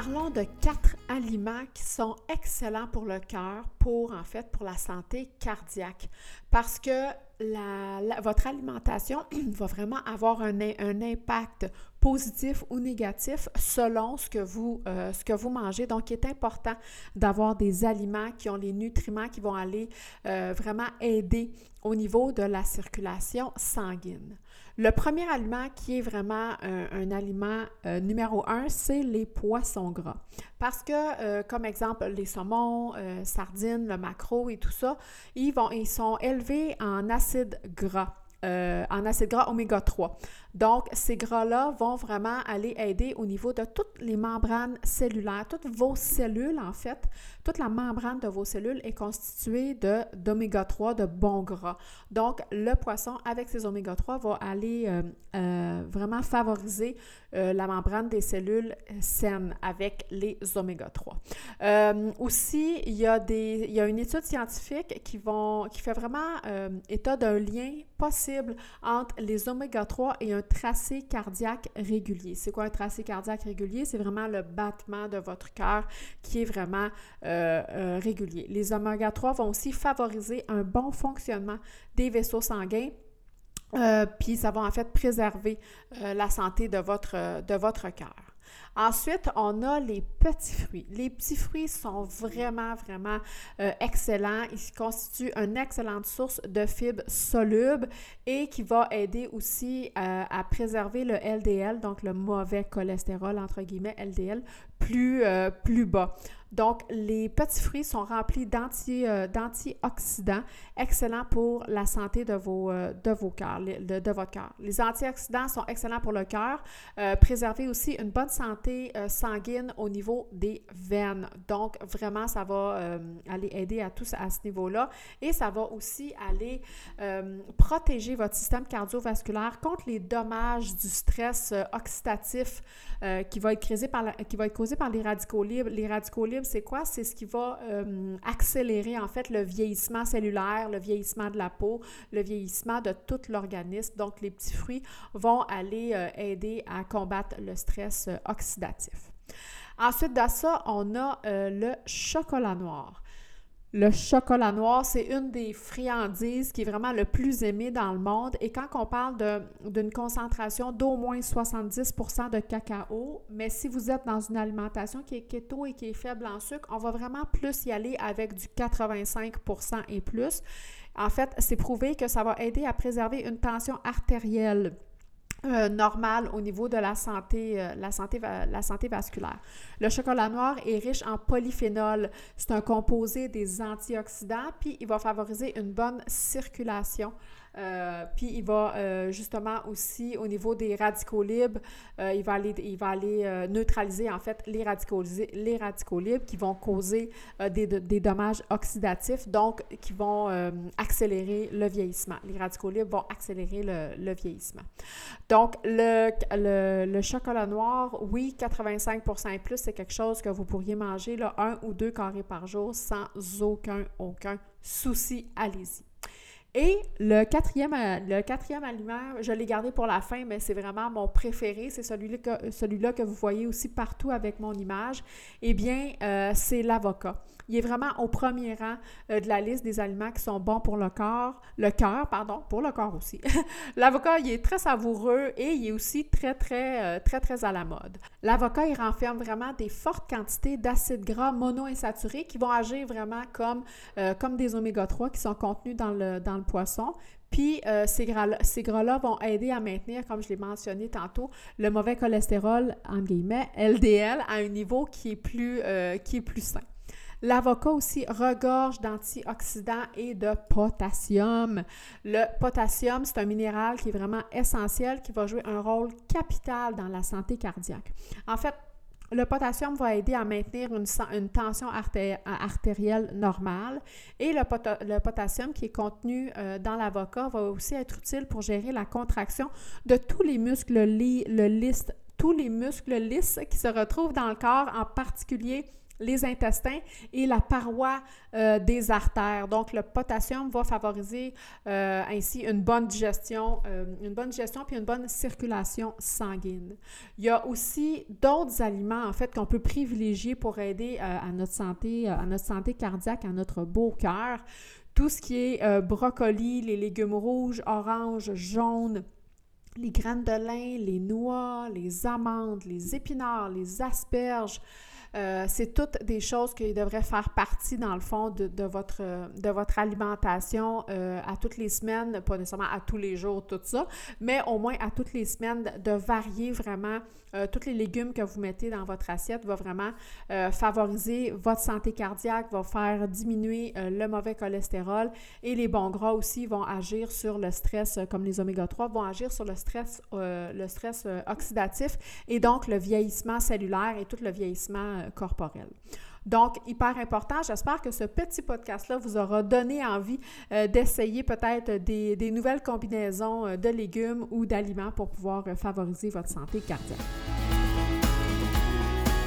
Parlons de quatre aliments qui sont excellents pour le cœur, pour en fait pour la santé cardiaque, parce que votre alimentation va vraiment avoir un, impact positif ou négatif selon ce que, vous, euh, ce que vous mangez. Donc, il est important d'avoir des aliments qui ont les nutriments qui vont aller euh, vraiment aider au niveau de la circulation sanguine. Le premier aliment qui est vraiment un, aliment euh, numéro un, c'est les poissons gras. Parce que, comme exemple, les saumons, sardines, le maquereau et tout ça, ils, vont, ils sont élevés en acide gras. en acide gras oméga 3. Donc, ces gras-là vont vraiment aller aider au niveau de toutes les membranes cellulaires, toutes vos cellules, en fait, toute la membrane de vos cellules est constituée d'oméga 3, de bons gras. Donc, le poisson, avec ses oméga 3, va aller euh, euh, vraiment favoriser euh, la membrane des cellules saines avec les oméga 3. aussi, il y, a des, il y a une étude scientifique qui, vont, qui fait vraiment état d'un lien possible entre les oméga 3 et un tracé cardiaque régulier. C'est quoi un tracé cardiaque régulier? C'est vraiment le battement de votre cœur qui est vraiment euh, euh, régulier. Les oméga 3 vont aussi favoriser un bon fonctionnement des vaisseaux sanguins. Euh, puis ça va en fait préserver la santé de votre, de votre cœur. Ensuite, on a les petits fruits. Les petits fruits sont vraiment, vraiment euh, excellents. Ils constituent une excellente source de fibres solubles et qui va aider aussi euh, à préserver le LDL, donc le mauvais cholestérol, entre guillemets, LDL, plus, euh, plus bas. Donc, les petits fruits sont remplis euh, d'antioxydants, excellents pour la santé de vos, euh, de vos cœurs, de, votre cœur. Les antioxydants sont excellents pour le cœur. Euh, aussi une bonne santé sanguine au niveau des veines. Donc, vraiment, ça va aller aider à tous à ce niveau-là. Et ça va aussi aller protéger votre système cardiovasculaire contre les dommages du stress oxydatif qui va être causé par qui va être par les radicaux libres. Les radicaux libres c'est quoi? C'est ce qui va euh, accélérer en fait le vieillissement cellulaire, le vieillissement de la peau, le vieillissement de tout l'organisme. Donc, les petits fruits vont aller euh, aider à combattre le stress euh, oxydatif. Ensuite de ça, on a le chocolat noir. Le chocolat noir, c'est une des friandises qui est vraiment le plus aimé dans le monde. Et quand on parle d'une concentration d'au moins 70% de cacao, mais si vous êtes dans une alimentation qui est keto et qui est faible en sucre, on va vraiment plus y aller avec du 85% et plus. En fait, c'est prouvé que ça va aider à préserver une tension artérielle euh, normal au niveau de la santé, euh, la, santé, la santé vasculaire. Le chocolat noir est riche en polyphénol. C'est un composé des antioxydants, puis il va favoriser une bonne circulation euh, puis il va euh, justement aussi, au niveau des radicaux libres, euh, il va aller, il va aller neutraliser en fait les radicaux, les radicaux libres qui vont causer des, des, dommages oxydatifs, donc qui vont accélérer le vieillissement. Les radicaux libres vont accélérer le, le vieillissement. Donc, le, le, le, chocolat noir, oui, 85 et plus, c'est quelque chose que vous pourriez manger là, un ou deux carrés par jour sans aucun, aucun souci. Allez-y. Et le quatrième, euh, le quatrième aliment, je l'ai gardé pour la fin, mais c'est vraiment mon préféré. C'est celui-là que, vous voyez aussi partout avec mon image. Eh bien, euh, c'est l'avocat. Il est vraiment au premier rang euh, de la liste des aliments qui sont bons pour le corps, le cœur, pardon, pour le corps aussi. L'avocat, il est très savoureux et il est aussi très, très, très, très à la mode. L'avocat, il renferme vraiment des fortes quantités d'acides gras monoinsaturés qui vont agir vraiment comme, comme des oméga 3 qui sont contenus dans le, dans le poisson. Puis euh, ces gras-là vont aider à maintenir, comme je l'ai mentionné tantôt, le mauvais cholestérol, en guillemets, LDL, à un niveau qui est plus, euh, qui est plus sain. L'avocat aussi regorge d'antioxydants et de potassium. Le potassium, c'est un minéral qui est vraiment essentiel, qui va jouer un rôle capital dans la santé cardiaque. En fait, Le potassium va aider à maintenir une, tension artérielle normale et le, potassium qui est contenu euh, dans l'avocat va aussi être utile pour gérer la contraction de tous les muscles, tous les muscles lisses qui se retrouvent dans le corps, en particulier les intestins et la paroi euh, des artères. Donc, le potassium va favoriser euh, ainsi une bonne digestion, euh, une bonne digestion puis une bonne circulation sanguine. Il y a aussi d'autres aliments, en fait, qu'on peut privilégier pour aider à notre santé, à notre santé cardiaque, à notre beau cœur. Tout ce qui est brocoli, les légumes rouges, oranges, jaunes, les graines de lin, les noix, les amandes, les épinards, les asperges, euh, c'est toutes des choses qui devraient faire partie, dans le fond, de, votre, de votre alimentation euh, à toutes les semaines, pas nécessairement à tous les jours, tout ça, mais au moins à toutes les semaines, de varier vraiment euh, tous les légumes que vous mettez dans votre assiette va vraiment favoriser votre santé cardiaque, va faire diminuer le mauvais cholestérol et les bons gras aussi vont agir sur le stress, comme les oméga 3, vont agir sur le stress, le stress oxydatif et donc le vieillissement cellulaire et tout le vieillissement euh. Donc, hyper important. J'espère que ce petit podcast-là vous aura donné envie euh, d'essayer peut-être des, des, nouvelles combinaisons euh, de légumes ou d'aliments pour pouvoir favoriser votre santé cardiaque.